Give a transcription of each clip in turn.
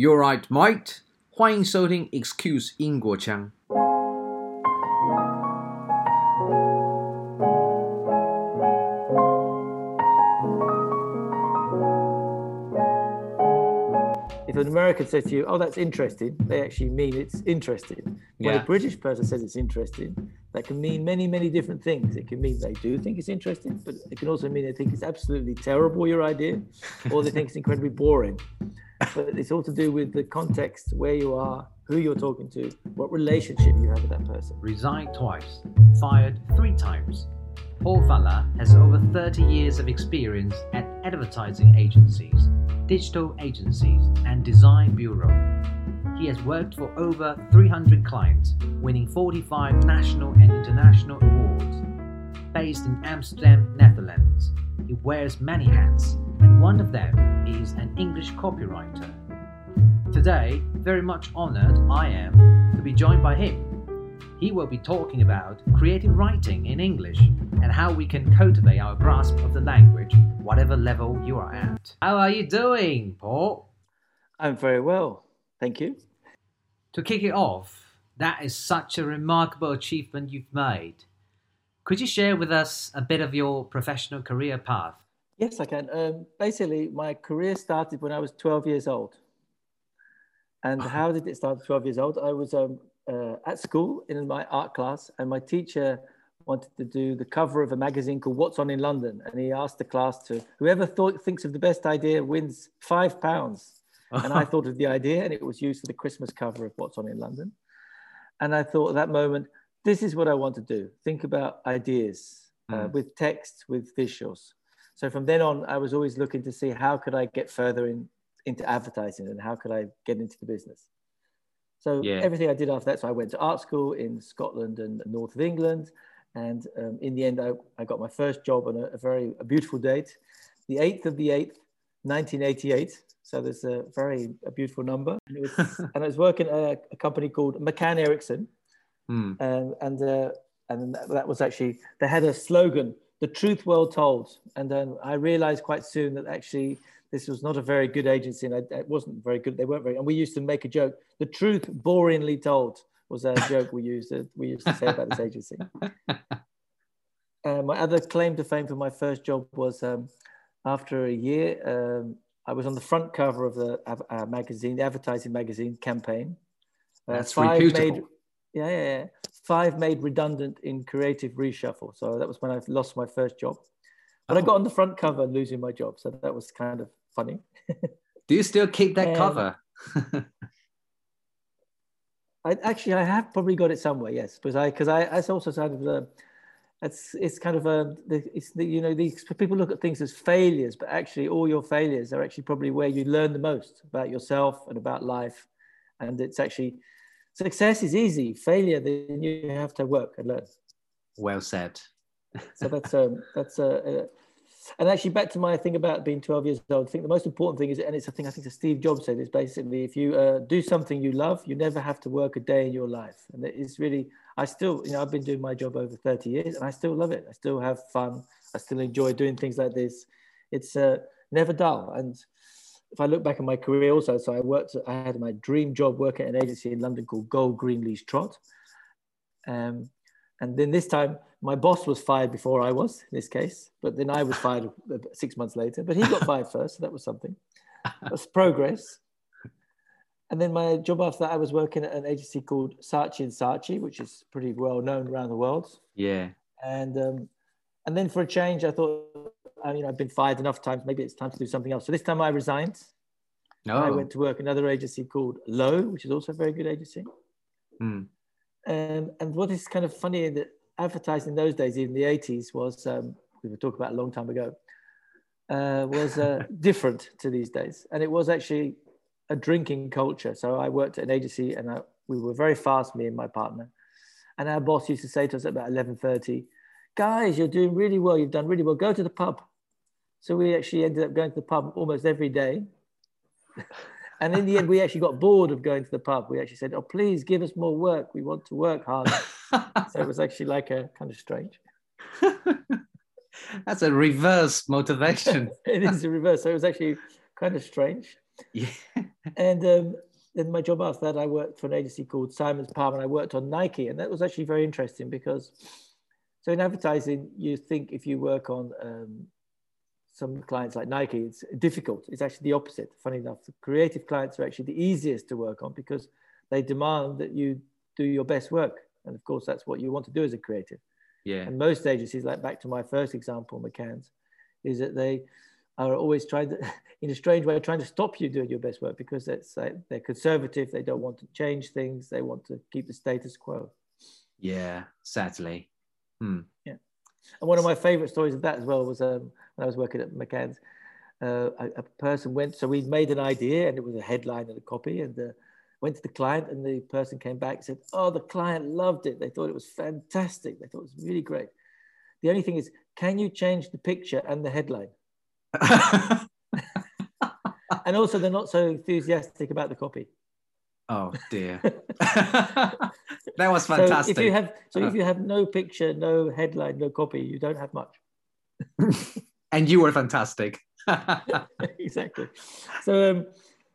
You're right, mate。欢迎收听 Excuse 英国腔。If an American says to you, "Oh, that's interesting," they actually mean it's interesting. When Yeah. a British person says it's interesting, that can mean many, many different things. It can mean they do think it's interesting, but it can also mean they think it's absolutely terrible your idea, or they think it's incredibly boring. But it's all to do with the context, where you are, who you're talking to, what relationship you have with that person. resigned twice, fired three times. Paul Falla has over 30 years of experience at advertising agencies, digital agencies, and design bureau. He has worked for over 300 clients, winning 45 national and international awards. Based in Amsterdam, Netherlands, he wears many hats, and one of them is an English copywriter. Today, very much honored I am to be joined by him. He will be talking about creative writing in English and how we can cultivate our grasp of the language, whatever level you are at. How are you doing, Paul? I'm very well, thank you. To kick it off, that is such a remarkable achievement you've made. Could you share with us a bit of your professional career path? Yes, I can. Um, basically, my career started when I was 12 years old. And how did it start at 12 years old? I was um, uh, at school in my art class, and my teacher wanted to do the cover of a magazine called What's On in London. And he asked the class to, whoever thought, thinks of the best idea wins five pounds. And I thought of the idea, and it was used for the Christmas cover of What's On in London. And I thought at that moment, this is what I want to do think about ideas uh, Mm. with text, with visuals. So from then on, I was always looking to see how could I get further in into advertising and how could I get into the business. So Yeah. everything I did after that, so I went to art school in Scotland and north of England, and um, in the end, I, I got my first job on a, a very a beautiful date, the eighth of the eighth, 1988. So there's a very a beautiful number, and, it was, and I was working at a, company called McCann Erickson, Hmm. um, and uh, and that was actually they had a slogan the truth well told. And then i realized quite soon that actually this was not a very good agency and I, it wasn't very good. They weren't very and we used to make a joke. The truth boringly told was a joke we used to, we used to say about this agency. Uh, my other claim to fame for my first job was um, after a year um, i was on the front cover of the uh, magazine the advertising magazine campaign. Uh, That's five reputable. made yeah, yeah, yeah. Five made redundant in creative reshuffle. So that was when I lost my first job. But I Oh. got on the front cover losing my job. So that was kind of funny. Do you still keep that Um, cover? I actually I have probably got it somewhere, yes. Because I because I it's also kind of uh, it's it's kind of a it's the, you know these people look at things as failures, but actually all your failures are actually probably where you learn the most about yourself and about life. And it's actually success is easy. Failure then you have to work and learn. well said. so that's um that's uh, uh and actually back to my thing about being 12 years old i think the most important thing is and it's a thing i think steve jobs said is basically if you uh, do something you love you never have to work a day in your life and it's really i still you know i've been doing my job over 30 years and i still love it i still have fun i still enjoy doing things like this it's uh, never dull and if I look back at my career also, so I worked, I had my dream job working at an agency in London called Gold Greenlees Trott. Um, and then this time, my boss was fired before I was, in this case, but then I was fired six months later. But he got fired first, so that was something. That's progress. And then my job after that, I was working at an agency called Saatchi and Saatchi, which is pretty well known around the world. Yeah. And um, and then for a change, I thought, I mean, I've been fired enough times. Maybe it's time to do something else. So this time, I resigned. No. I went to work another agency called Lowe, which is also a very good agency. Hmm. Um, and what is kind of funny in that advertising in those days, even the 80s, was um, we were talking about a long time ago, uh, was uh, different to these days. And it was actually a drinking culture. So I worked at an agency and I, we were very fast, me and my partner. And our boss used to say to us at about 11.30, guys, you're doing really well. You've done really well. Go to the pub. So we actually ended up going to the pub almost every day. And in the end, we actually got bored of going to the pub. We actually said, "Oh, please give us more work. We want to work harder." so it was actually like a kind of strange. That's a reverse motivation. it is a reverse. So it was actually kind of strange. yeah. and um, then my job after that, I worked for an agency called Simons Palmer, and I worked on Nike, and that was actually very interesting because, so in advertising, you think if you work on um, some clients like Nike, it's difficult. It's actually the opposite. Funny enough, the creative clients are actually the easiest to work on because they demand that you do your best work, and of course, that's what you want to do as a creative. Yeah. And most agencies, like back to my first example, McCann's, is that they are always trying to, in a strange way, trying to stop you doing your best work because it's like they're conservative. They don't want to change things. They want to keep the status quo. Yeah, sadly. Hmm. Yeah. And one of my favorite stories of that as well was um, when I was working at McCann's. Uh, a, a, person went, so we made an idea and it was a headline and a copy, and uh, went to the client, and the person came back and said, Oh, the client loved it. They thought it was fantastic. They thought it was really great. The only thing is, can you change the picture and the headline? and also, they're not so enthusiastic about the copy. Oh dear, that was fantastic. So if you have, so if you have no picture, no headline, no copy, you don't have much. and you were fantastic. exactly. So, um,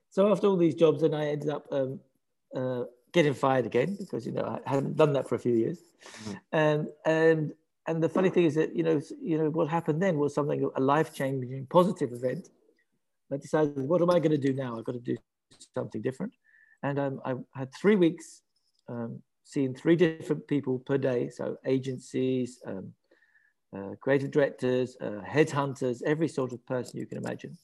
so after all these jobs, then I ended up um, uh, getting fired again because you know I hadn't done that for a few years, mm. and and and the funny thing is that you know you know what happened then was something a life changing positive event. I decided, what am I going to do now? I've got to do something different, and um, I had three weeks um, seeing three different people per day, so agencies. Um, uh, creative directors, uh, headhunters, every sort of person you can imagine.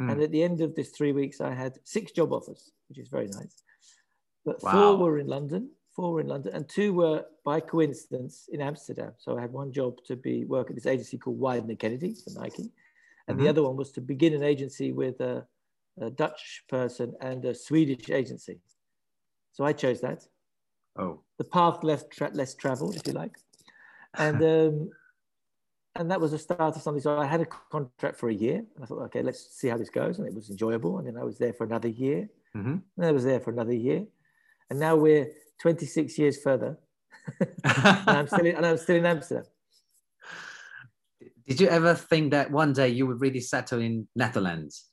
Mm. And at the end of this three weeks, I had six job offers, which is very nice. But wow. four were in London, four were in London, and two were by coincidence in Amsterdam. So I had one job to be work at this agency called Wieden and Kennedy for Nike, and mm-hmm. the other one was to begin an agency with a, a, Dutch person and a Swedish agency. So I chose that. Oh, the path left tra- less traveled, if you like, and um, and that was the start of something. So I had a contract for a year, and I thought, okay, let's see how this goes, and it was enjoyable. And then I was there for another year, mm-hmm. and I was there for another year, and now we're 26 years further, and, I'm still in, and I'm still in Amsterdam. Did you ever think that one day you would really settle in Netherlands?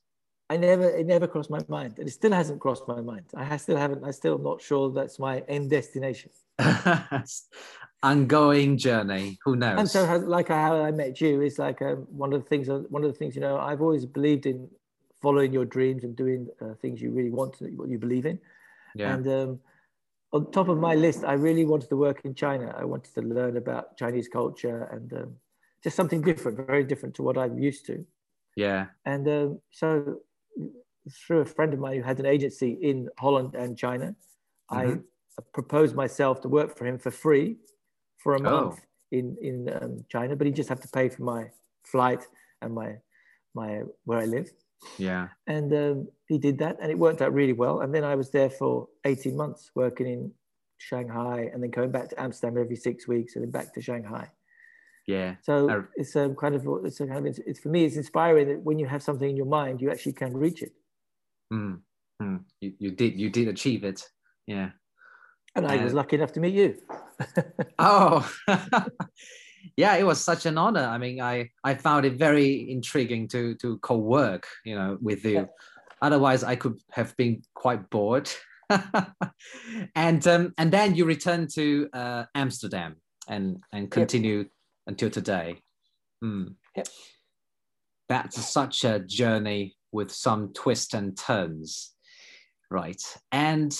I never, it never crossed my mind, and it still hasn't crossed my mind. I still haven't. I still am not sure that's my end destination. ongoing journey. Who knows? And so, like how I met you is like um, one of the things. One of the things you know, I've always believed in following your dreams and doing uh, things you really want what you believe in. Yeah. And um, on top of my list, I really wanted to work in China. I wanted to learn about Chinese culture and um, just something different, very different to what I'm used to. Yeah. And um, so, through a friend of mine who had an agency in Holland and China, mm-hmm. I proposed myself to work for him for free for a month oh. in in um, China, but he just had to pay for my flight and my my where I live. Yeah. And um, he did that, and it worked out really well. And then I was there for 18 months working in Shanghai, and then coming back to Amsterdam every six weeks, and then back to Shanghai. Yeah. So I... it's a um, kind of it's a kind of it's, it's, for me it's inspiring that when you have something in your mind, you actually can reach it. Mm. Mm. You, you did you did achieve it. Yeah. And I was lucky enough to meet you. oh, yeah, it was such an honor. I mean, I, I found it very intriguing to, to co work, you know, with you. Yeah. Otherwise, I could have been quite bored. and um, and then you returned to uh, Amsterdam and and continued yep. until today. Mm. Yep. That's such a journey with some twists and turns, right? And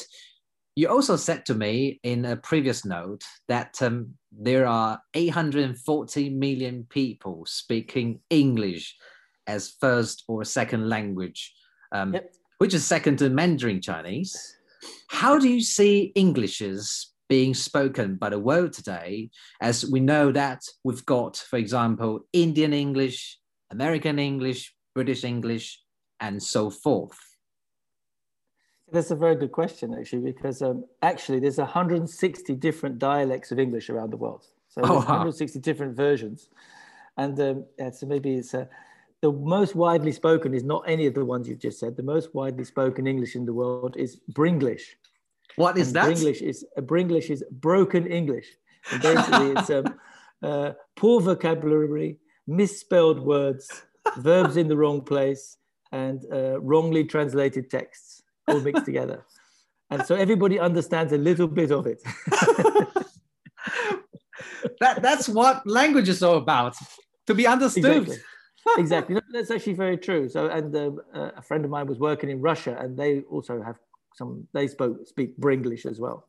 you also said to me in a previous note that um, there are 840 million people speaking English as first or second language, um, yep. which is second to Mandarin Chinese. How do you see Englishes being spoken by the world today? As we know that we've got, for example, Indian English, American English, British English, and so forth. That's a very good question, actually, because um, actually there's 160 different dialects of English around the world. So oh, wow. 160 different versions, and um, yeah, so maybe it's uh, the most widely spoken is not any of the ones you've just said. The most widely spoken English in the world is Bringlish. What is and that? Bringlish is uh, Bringlish is broken English. And basically, it's um, uh, poor vocabulary, misspelled words, verbs in the wrong place, and uh, wrongly translated texts. all mixed together. And so everybody understands a little bit of it. that that's what language is all about to be understood. Exactly. exactly. No, that's actually very true. So, and um, uh, a friend of mine was working in Russia, and they also have some. They spoke speak Bringlish as well,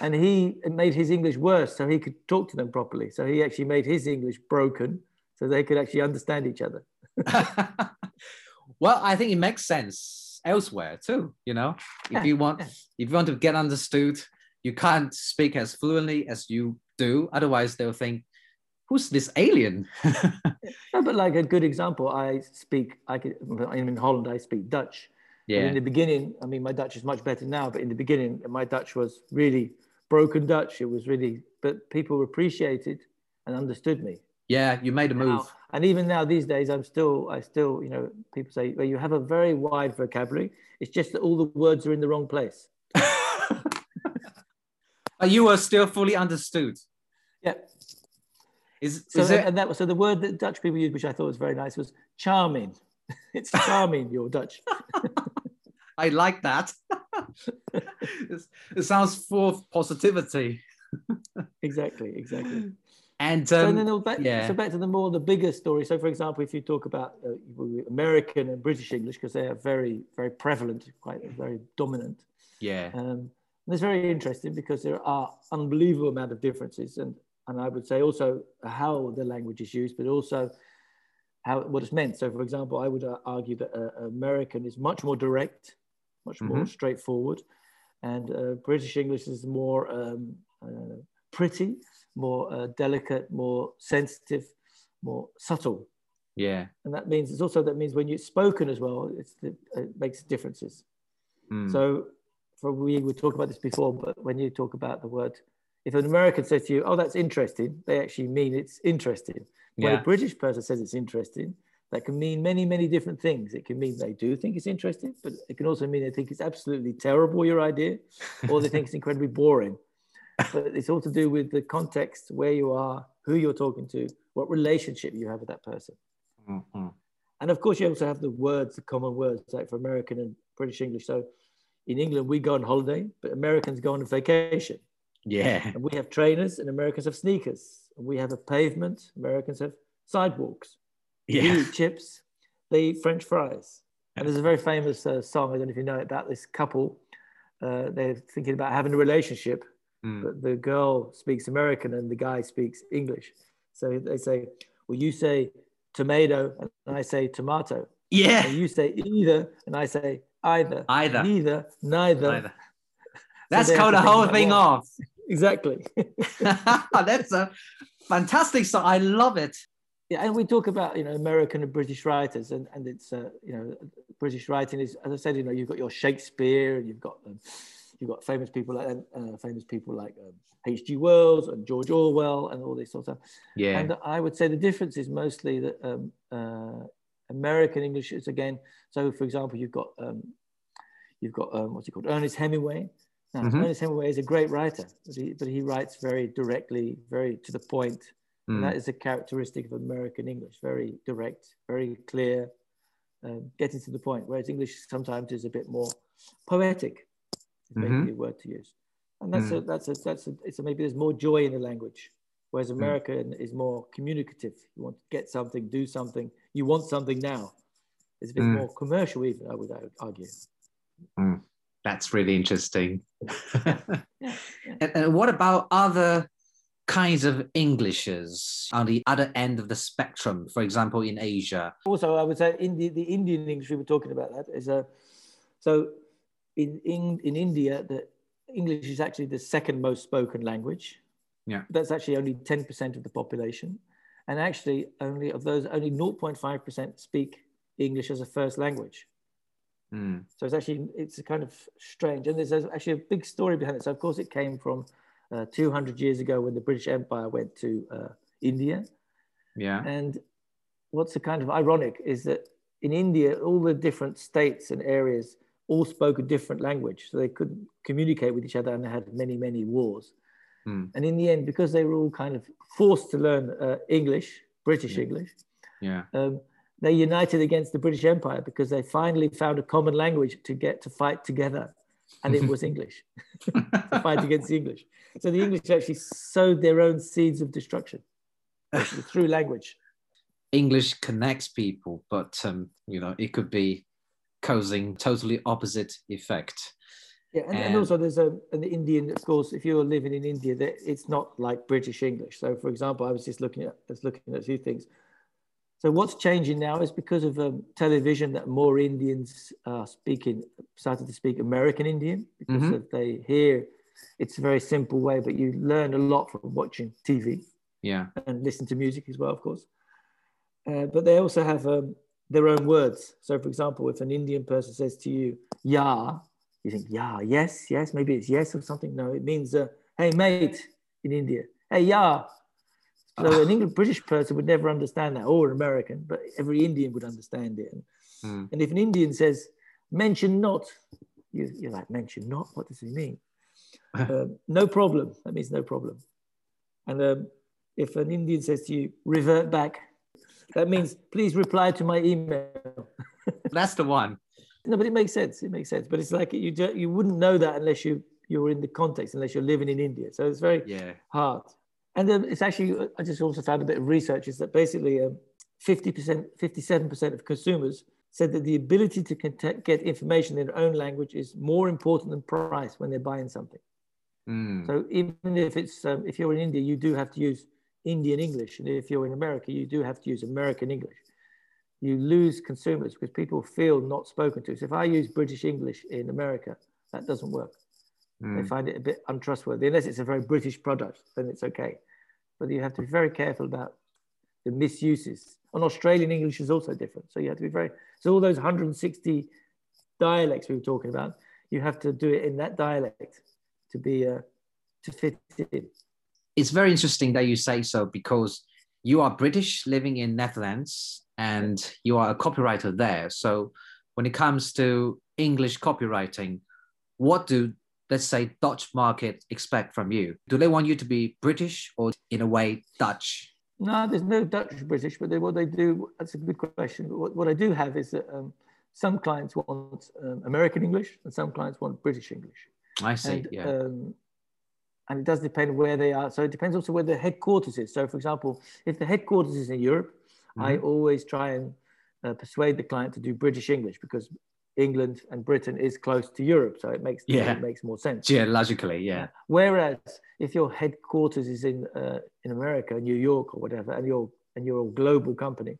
and he made his English worse, so he could talk to them properly. So he actually made his English broken, so they could actually understand each other. well, I think it makes sense elsewhere too. You know, if you want, if you want to get understood, you can't speak as fluently as you do. Otherwise, they'll think, "Who's this alien?" no, but like a good example, I speak. I could, in Holland, I speak Dutch. Yeah. But in the beginning, I mean, my Dutch is much better now. But in the beginning, my Dutch was really broken Dutch. It was really, but people appreciated and understood me. Yeah, you made a move. Now, and even now, these days, I'm still, I still, you know, people say, well, you have a very wide vocabulary. It's just that all the words are in the wrong place. you were still fully understood. Yeah. Is, so, is it... and that was so the word that Dutch people used, which I thought was very nice, was charming. it's charming, you're Dutch. I like that. it sounds full of positivity. exactly, exactly. And um, so then back, yeah. so back to the more the bigger story. So, for example, if you talk about uh, American and British English, because they are very, very prevalent, quite very dominant. Yeah. Um, and it's very interesting because there are unbelievable amount of differences, and and I would say also how the language is used, but also how what it's meant. So, for example, I would uh, argue that uh, American is much more direct, much more mm-hmm. straightforward, and uh, British English is more um, uh, pretty, more uh, delicate, more sensitive, more subtle. Yeah, and that means it's also that means when it's spoken as well, it makes differences. Mm. So for we would talk about this before, but when you talk about the word, if an American says to you, "Oh, that's interesting," they actually mean it's interesting. When yeah. a British person says it's interesting, that can mean many, many different things. It can mean they do think it's interesting, but it can also mean they think it's absolutely terrible your idea, or they think it's incredibly boring. But it's all to do with the context, where you are, who you're talking to, what relationship you have with that person. Mm-hmm. And of course, you also have the words, the common words, like for American and British English. So in England, we go on holiday, but Americans go on vacation. Yeah. And we have trainers, and Americans have sneakers. And we have a pavement. Americans have sidewalks. Yeah. We eat chips. They eat French fries. And there's a very famous uh, song, I don't know if you know it, about this couple. Uh, they're thinking about having a relationship, mm. but the girl speaks American and the guy speaks English. So they say, Well, you say tomato, and I say tomato. Yeah. And you say either, and I say either. Either. Neither. Neither. Neither. That's so called the whole thing off. Exactly. That's a fantastic song. I love it. Yeah, and we talk about you know American and British writers, and and it's uh, you know British writing is as I said, you know you've got your Shakespeare, and you've got um, you've got famous people like uh, famous people like um, H.G. Wells and George Orwell and all this sort of stuff. Yeah. And I would say the difference is mostly that um, uh, American English is again. So, for example, you've got um, you've got um, what's he called, Ernest Hemingway. Now, mm-hmm. Ernest Hemingway is a great writer, but he, but he writes very directly, very to the point. Mm. And that is a characteristic of American English: very direct, very clear, um, getting to the point. Whereas English sometimes is a bit more poetic, maybe mm-hmm. a word to use. And that's mm. a that's a that's a, it's a, maybe there's more joy in the language whereas. American mm. is more communicative. You want to get something, do something. You want something now. It's a bit mm. more commercial, even I would argue. Mm. That's really interesting. yeah. Yeah. And, and what about other kinds of Englishes on the other end of the spectrum? For example, in Asia. Also, I would say in the, the Indian English we were talking about that is a so in in in India the English is actually the second most spoken language yeah. That's actually only 10% of the population. And actually, only of those, only 0.5% speak English as a first language. Mm. So it's actually, it's kind of strange. And there's actually a big story behind it. So, of course, it came from uh, 200 years ago when the British Empire went to uh, India. Yeah. And what's a kind of ironic is that in India, all the different states and areas all spoke a different language. So they couldn't communicate with each other and they had many, many wars. Mm. And in the end, because they were all kind of forced to learn uh, English, British yeah. English, yeah, um, they united against the British Empire because they finally found a common language to get to fight together, and it was English to fight against the English. So the English actually sowed their own seeds of destruction through language. English connects people, but um, you know it could be causing totally opposite effect. Yeah, and, and, and also there's a, an Indian, of course, if you're living in India, that it's not like British English. So, for example, I was just looking at, just looking at a few things. So, what's changing now is because of um, television that more Indians are speaking, started to speak American Indian because mm-hmm. they hear it's a very simple way, but you learn a lot from watching TV. Yeah, and listen to music as well, of course. Uh, but they also have um, their own words. So, for example, if an Indian person says to you, "Yeah," you think, "Yeah, yes, yes." Maybe it's yes or something. No, it means, uh, "Hey, mate," in India. Hey, yeah. So an English British person would never understand that, or an American, but every Indian would understand it. And, mm. and if an Indian says, "Mention not," you, you're like, "Mention not." What does he mean? um, no problem. That means no problem. And um, if an Indian says to you, "Revert back," That means please reply to my email. That's the one. No, but it makes sense. It makes sense. But it's like you you wouldn't know that unless you you're in the context, unless you're living in India. So it's very yeah. hard. And then it's actually I just also found a bit of research is that basically um, 50%, 57% of consumers said that the ability to get information in their own language is more important than price when they're buying something. Mm. So even if it's um, if you're in India, you do have to use Indian English. And if you're in America, you do have to use American English. You lose consumers because people feel not spoken to. So if I use British English in America, that doesn't work. Mm. They hmm. find it a bit untrustworthy. Unless it's a very British product, then it's okay. But you have to be very careful about the misuses. And Australian English is also different. So you have to be very, so all those 160 dialects we were talking about, you have to do it in that dialect to be, uh, to fit in it's very interesting that you say so because you are British living in Netherlands and you are a copywriter there. So when it comes to English copywriting, what do let's say Dutch market expect from you? Do they want you to be British or in a way Dutch? No, there's no Dutch British, but they, what they do, that's a good question. What, what I do have is that um, some clients want um, American English and some clients want British English. I see, and, yeah. Um, and it does depend where they are. So it depends also where the headquarters is. So, for example, if the headquarters is in Europe, mm-hmm. I always try and uh, persuade the client to do British English because England and Britain is close to Europe, so it makes yeah. it makes more sense. Yeah, logically, yeah. Whereas if your headquarters is in uh, in America, New York or whatever, and you're and you're a global company,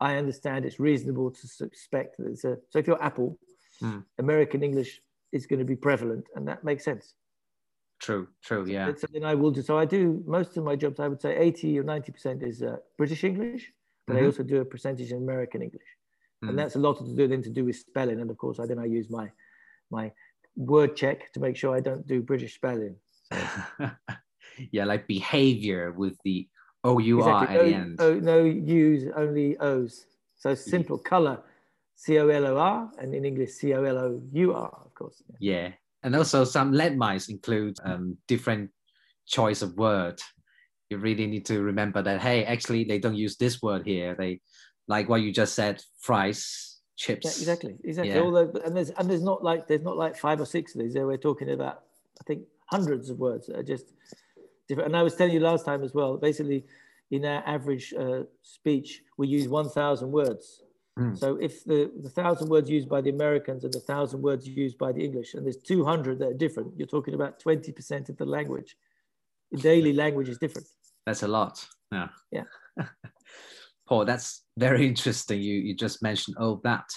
I understand it's reasonable to suspect that it's a. So if you're Apple, mm. American English is going to be prevalent, and that makes sense. True, true, yeah. It's something I will do. So I do most of my jobs. I would say eighty or ninety percent is uh, British English, but mm-hmm. I also do a percentage in American English, mm. and that's a lot to do then to do with spelling. And of course, I then I use my my word check to make sure I don't do British spelling. yeah, like behavior with the O U R at the end. Oh, no U's, only O's. So simple color, C O L O R, and in English C O L O U R, of course. Yeah. And also some landmines include um, different choice of word. You really need to remember that, hey, actually they don't use this word here. They like what you just said, fries, chips. Yeah, exactly, exactly. Yeah. Although, and there's and there's not like there's not like five or six of these. There we're talking about, I think, hundreds of words that are just different. And I was telling you last time as well. Basically, in our average uh, speech, we use 1,000 words. Mm. So if the, the thousand words used by the Americans and the thousand words used by the English, and there's 200 that are different, you're talking about 20% of the language. The daily language is different. That's a lot. Yeah. Yeah. Paul, that's very interesting. You, you just mentioned all that.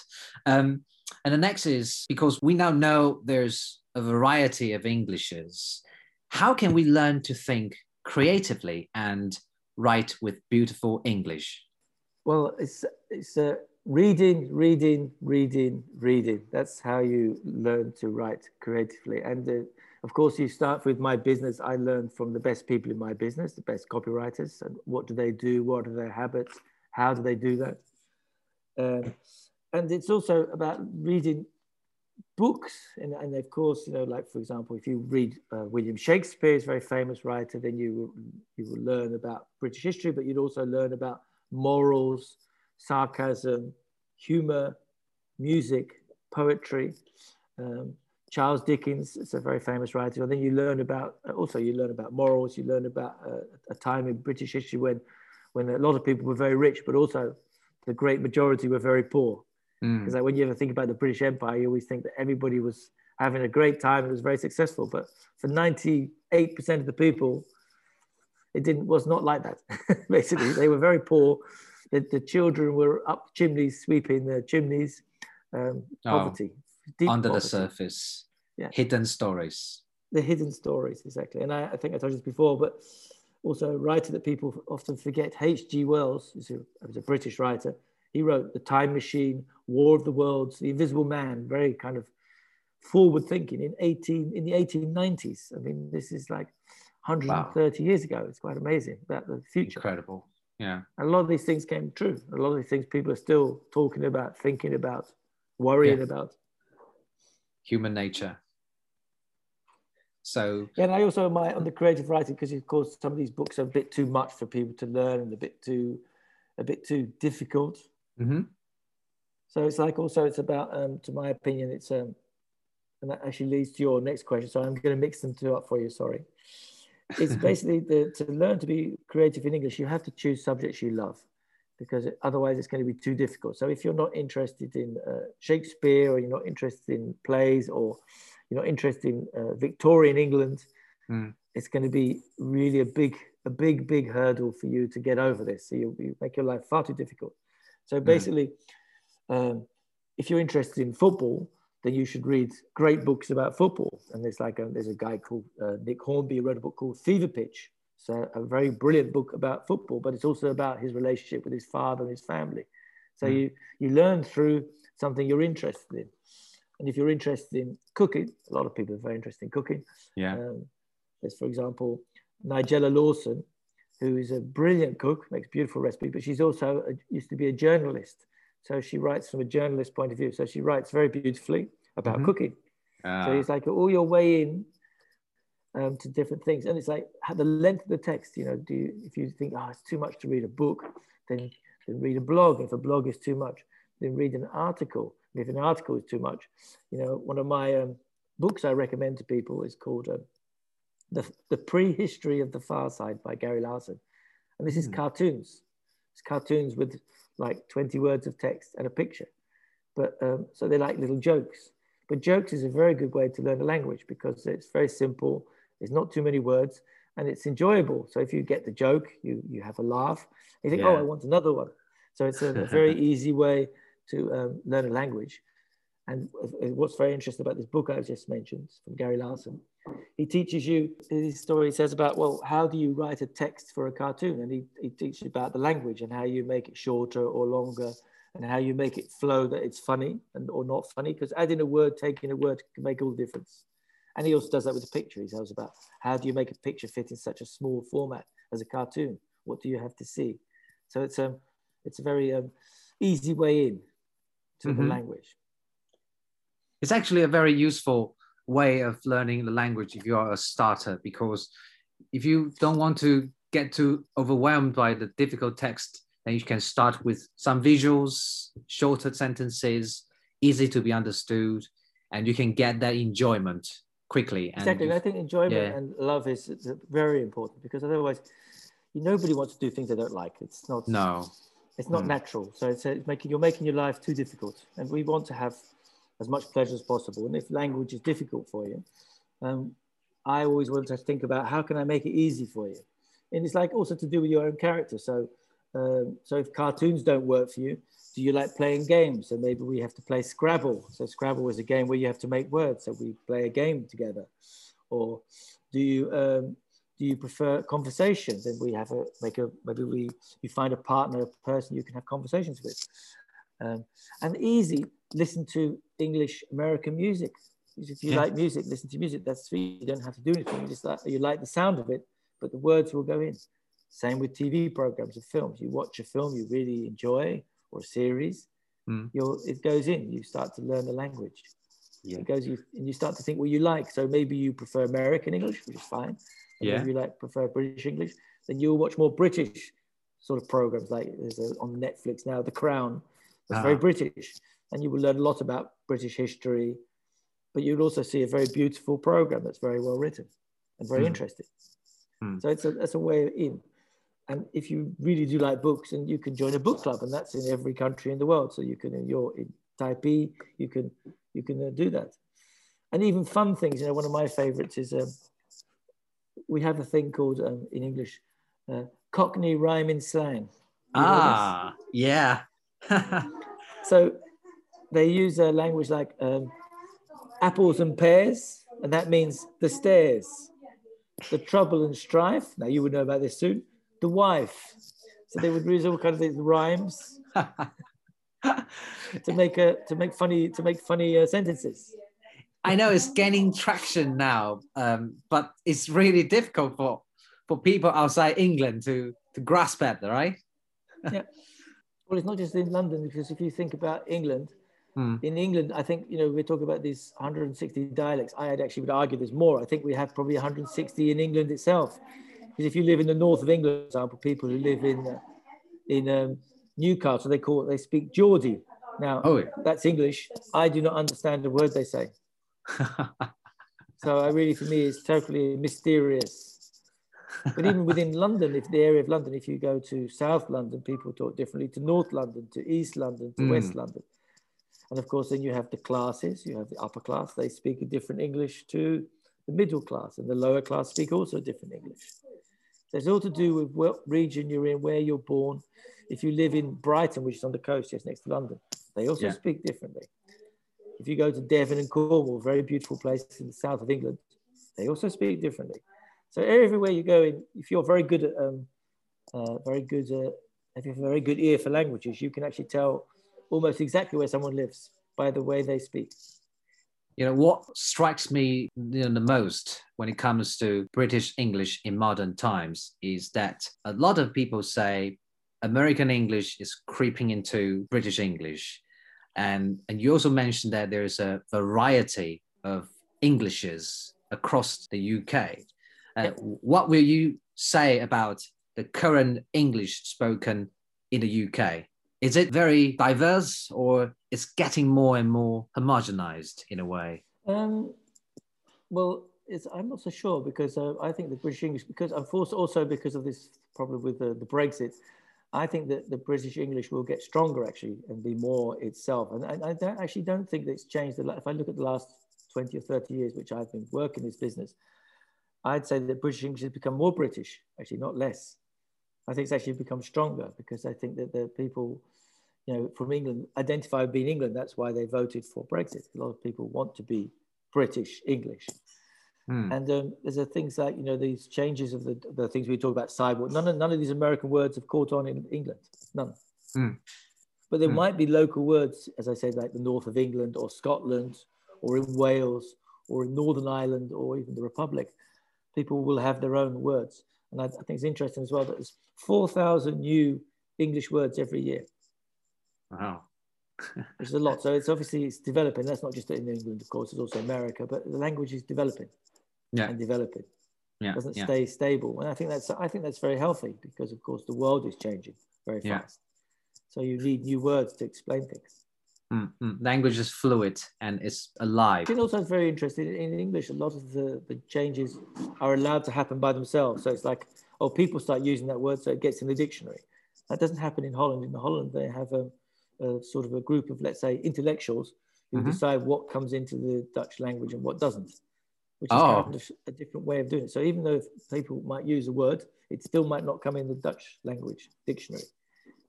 Um, and the next is because we now know there's a variety of Englishes. How can we learn to think creatively and write with beautiful English? Well, it's it's a reading, reading, reading, reading. That's how you learn to write creatively. And uh, of course, you start with my business. I learned from the best people in my business, the best copywriters. And what do they do? What are their habits? How do they do that? Um, and it's also about reading books. And, and of course, you know, like for example, if you read uh, William Shakespeare, is very famous writer, then you will, you will learn about British history, but you'd also learn about morals, sarcasm, humor, music, poetry. Um, Charles Dickens is a very famous writer. Then you learn about, also you learn about morals, you learn about uh, a time in British history when, when a lot of people were very rich, but also the great majority were very poor. Because mm. like when you ever think about the British Empire, you always think that everybody was having a great time and was very successful. But for 98% of the people, it didn't was not like that. Basically, they were very poor. The, the children were up chimneys, sweeping the chimneys. Um, oh. poverty, oh under poverty. the surface, yeah. hidden stories. The hidden stories, exactly. And I, I think I told you this before, but also a writer that people often forget, H.G. Wells, a, was a British writer. He wrote The Time Machine, War of the Worlds, The Invisible Man, very kind of forward thinking in 18 in the 1890s. I mean, this is like 130 wow. years ago. It's quite amazing about the future. Incredible. Yeah. And A lot of these things came true. A lot of these things people are still talking about, thinking about, worrying yeah. about human nature. So yeah, and I also my on the creative writing because of course some of these books are a bit too much for people to learn and a bit too a bit too difficult. Mm-hmm. So it's like also it's about um, to my opinion it's um and that actually leads to your next question. So I'm going to mix them two up for you. Sorry. It's basically the, to learn to be creative in English, you have to choose subjects you love because otherwise it's going to be too difficult. So if you're not interested in uh, Shakespeare or you're not interested in plays or you're not interested in uh, Victorian England, mm. it's going to be really a big, a big, big hurdle for you to get over this. So you'll you make your life far too difficult. So hmm. basically, mm. um, if you're interested in football, then you should read great books about football. And there's like a, there's a guy called uh, Nick Hornby wrote a book called Fever Pitch, so a very brilliant book about football, but it's also about his relationship with his father and his family. So mm. you you learn through something you're interested in. And if you're interested in cooking, a lot of people are very interested in cooking. Yeah. Um, there's, for example, Nigella Lawson, who is a brilliant cook, makes beautiful recipes, but she's also a, used to be a journalist. So she writes from a journalist point of view. So she writes very beautifully about mm-hmm. cooking. So it's like all your way in um, to different things. And it's like the length of the text, you know, do you, if you think, oh, it's too much to read a book, then, then read a blog. If a blog is too much, then read an article. And if an article is too much, you know, one of my um, books I recommend to people is called uh, the, the Prehistory of the Far Side by Gary Larson. And this is mm. cartoons. It's cartoons with like 20 words of text and a picture. But um, so they're like little jokes. But jokes is a very good way to learn a language because it's very simple there's not too many words and it's enjoyable. So if you get the joke, you, you have a laugh. You think, oh, yeah. oh, I want another one. So it's a, very easy way to um, learn a language. And what's very interesting about this book I just mentioned from Gary Larson, he teaches you, his story says about, well, how do you write a text for a cartoon? And he, he teaches you about the language and how you make it shorter or longer and how you make it flow that it's funny and or not funny. Because adding a word, taking a word can make all the difference. And he also does that with the picture. He tells about how do you make a picture fit in such a small format as a cartoon? What do you have to see? So it's a, um, it's a very um, easy way in to mm-hmm. the language. It's actually a very useful way of learning the language if you are a starter, because if you don't want to get too overwhelmed by the difficult text, then you can start with some visuals, shorter sentences, easy to be understood, and you can get that enjoyment quickly. exactly. I think enjoyment yeah. and love is, is very important because otherwise, nobody wants to do things they don't like. It's not. No. It's not mm. natural. So it's, it's making you're making your life too difficult, and we want to have as much pleasure as possible. And if language is difficult for you, um, I always want to think about how can I make it easy for you, and it's like also to do with your own character. So, um, so if cartoons don't work for you, do you like playing games? So maybe we have to play Scrabble. So Scrabble is a game where you have to make words. So we play a game together. Or do you um, do you prefer conversation? Then we have a make a maybe we you find a partner, a person you can have conversations with. Um, and easy, listen to English American music. If you yeah. like music, listen to music. That's free. You don't have to do anything. You just like you like the sound of it, but the words will go in. Same with TV programs or films. You watch a film you really enjoy or a series, mm. it goes in. You start to learn the language. Yeah. It goes, you, and you start to think what you like. So maybe you prefer American English, which is fine. And yeah. If you like prefer British English, then you'll watch more British sort of programs like there's a, on Netflix now, The Crown. It's Ah. very British, and you will learn a lot about British history. But you'll also see a very beautiful program that's very well written and very Hmm. interesting. Hmm. So it's a that's a way in. And if you really do like books, and you can join a book club, and that's in every country in the world. So you can, you're in Taipei, you can you can uh, do that. And even fun things. You know, one of my favorites is um, we have a thing called um, in English uh, Cockney rhyming slang. You? Ah, yeah. So they use a language like um, apples and pears, and that means the stairs, the trouble and strife. Now you would know about this soon. The wife. So they would use all kinds of these rhymes to make a to make funny to make funny uh, sentences. I know it's gaining traction now, um, but it's really difficult for for people outside England to to grasp at, right? yeah. Well, it's not just in London because if you think about England, Hmm. in England, I think you know we're talking about these 160 dialects. I actually would argue there's more. I think we have probably 160 in England itself. Because if you live in the north of England, for example, people who live in in um, Newcastle, they call it they speak Geordie. Now Oh, that's English. I do not understand a word they say. So I really, for me, it's totally mysterious. But even within London, if the area of London, if you go to South London, people talk differently to North London, to East London, to Mm. West London. And of course, then you have the classes, you have the upper class, they speak a different English to the middle class, and the lower class speak also a different English. So it's all to do with what region you're in, where you're born. If you live in Brighton, which is on the coast just next to London, they also Yeah. speak differently. If you go to Devon and Cornwall, very beautiful places in the south of England, they also speak differently. So everywhere you go in, if you're very good at, um, uh, very good, uh, if you have a very good ear for languages, you can actually tell almost exactly where someone lives by the way they speak. You know what strikes me you know, the most when it comes to british english in modern times is that a lot of people say american english is creeping into british english. And and you also mentioned that there's a variety of englishes across the uk uh, what will you say about the current english spoken in the uk is it very diverse or it's getting more and more homogenized in a way Um, well, it's, I'm not so sure because uh, I think the British English, because I'm forced also because of this problem with the, the Brexit, I think that the British English will get stronger actually and be more itself. And I, I don't, actually don't think that it's changed. If I look at the last 20 or 30 years, which I've been working this business, I'd say that British English has become more British, actually, not less. I think it's actually become stronger because I think that the people, you know, from England identify with being England. That's why they voted for Brexit. A lot of people want to be British English. Hmm. And um, there's a things like, you know, these changes of the, the things we talk about, cyborg. None of, none of these American words have caught on in England. None. Hmm. But there Hmm. might be local words, as I said, like the north of England or Scotland or in Wales or in Northern Ireland or even the Republic. People will have their own words. And I, I think it's interesting as well that there's 4,000 new English words every year, Wow. which is a lot. So it's obviously it's developing. That's not just in England, of course, it's also America, but the language is developing Yeah. and developing. Yeah. doesn't yeah. stay stable. And I think that's I think that's very healthy because of course the world is changing very Yeah. fast. So you need new words to explain things. Mm, mm. Language is fluid and it's alive. And also very interesting in English, a lot of the, the changes are allowed to happen by themselves. So it's like, oh, people start using that word, so it gets in the dictionary. That doesn't happen in Holland. In Holland, they have a, a sort of a group of, let's say, intellectuals who Mhm. decide what comes into the Dutch language and what doesn't, which is Oh. kind of a different way of doing it. So even though people might use a word, it still might not come in the Dutch language dictionary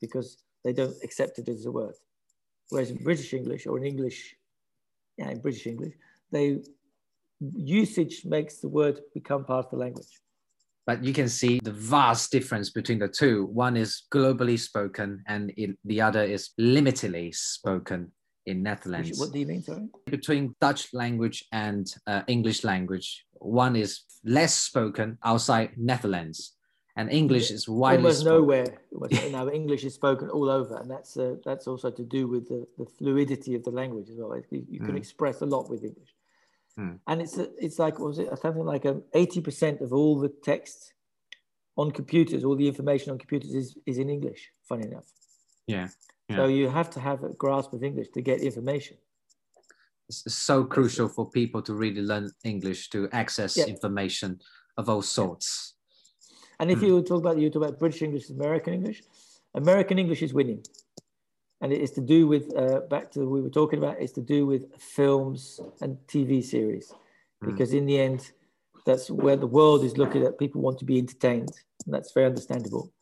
because they don't accept it as a word. Whereas in British English or in English, yeah, in British English, they usage makes the word become part of the language. But you can see the vast difference between the two. One is globally spoken and it, the other is limitedly spoken in Netherlands. What do you mean, sorry? Between Dutch language and uh, English language, one is less spoken outside Netherlands and English is widely Almost spoken. nowhere. Now English is spoken all over, and that's uh, that's also to do with the, the fluidity of the language as well. You, you can Mm. express a lot with English, Mm. and it's a, it's like what was it something like um, eighty percent of all the text on computers, all the information on computers is, is in English, funny enough. Yeah. yeah. So you have to have a grasp of English to get information. It's so crucial for people to really learn English to access Yeah. information of all sorts. And if Hmm. you talk about you talk about British English, American English, American English is winning, and it is to do with uh, back to what we were talking about. It's to do with films and TV series, Hmm. because in the end, that's where the world is looking at. People want to be entertained, and that's very understandable.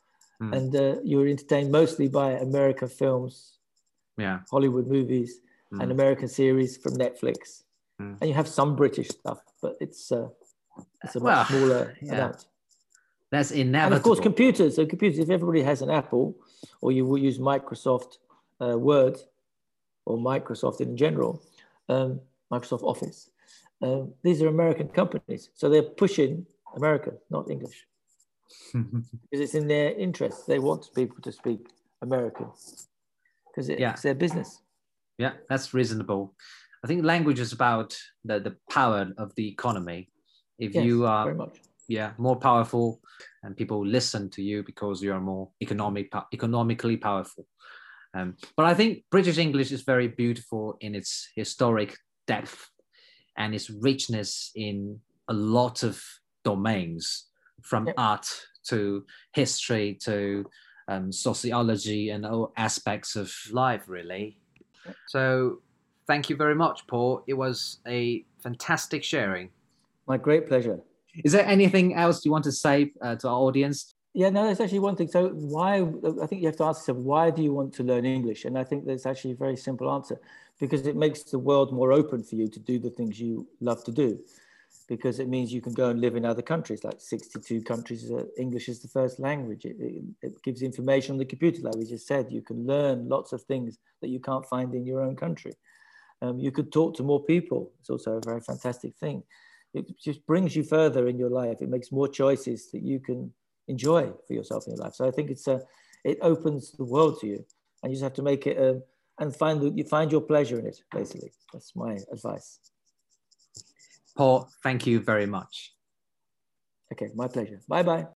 Hmm. And uh, you're entertained mostly by American films, Yeah. Hollywood movies, and Hmm. American series from Netflix, Hmm. and you have some British stuff, but it's uh, it's a much Well, smaller yeah. amount. That's And inevitable. of course, computers. So computers, if everybody has an Apple, or you will use Microsoft uh, Word, or Microsoft in general, um, Microsoft Office. Um, these are American companies, so they're pushing American, not English, because it's in their interest. They want people to speak American because it's Yeah. their business. yeah, that's reasonable. I think language is about the, the power of the economy. If Yes, you are very much. Yeah more powerful and people listen to you because you are more economic economically powerful um, but i think british english is very beautiful in its historic depth and its richness in a lot of domains from Yep. art to history to um, sociology and all aspects of life really so thank you very much paul it was a fantastic sharing My great pleasure. Is there anything else you want to say uh, to our audience? Yeah, no, that's actually one thing. So why, I think you have to ask yourself, why do you want to learn English? And I think there's actually a very simple answer, because it makes the world more open for you to do the things you love to do. Because it means you can go and live in other countries, like 62 countries, uh, English is the first language. It, it, it gives information on the computer, like we just said. You can learn lots of things that you can't find in your own country. Um, you could talk to more people. It's also a very fantastic thing. It just brings you further in your life. It makes more choices that you can enjoy for yourself in your life. So I think it's a, it opens the world to you, and you just have to make it um, and find the, you find your pleasure in it. Basically, that's my advice. Paul, thank you very much. Okay, my pleasure. Bye bye.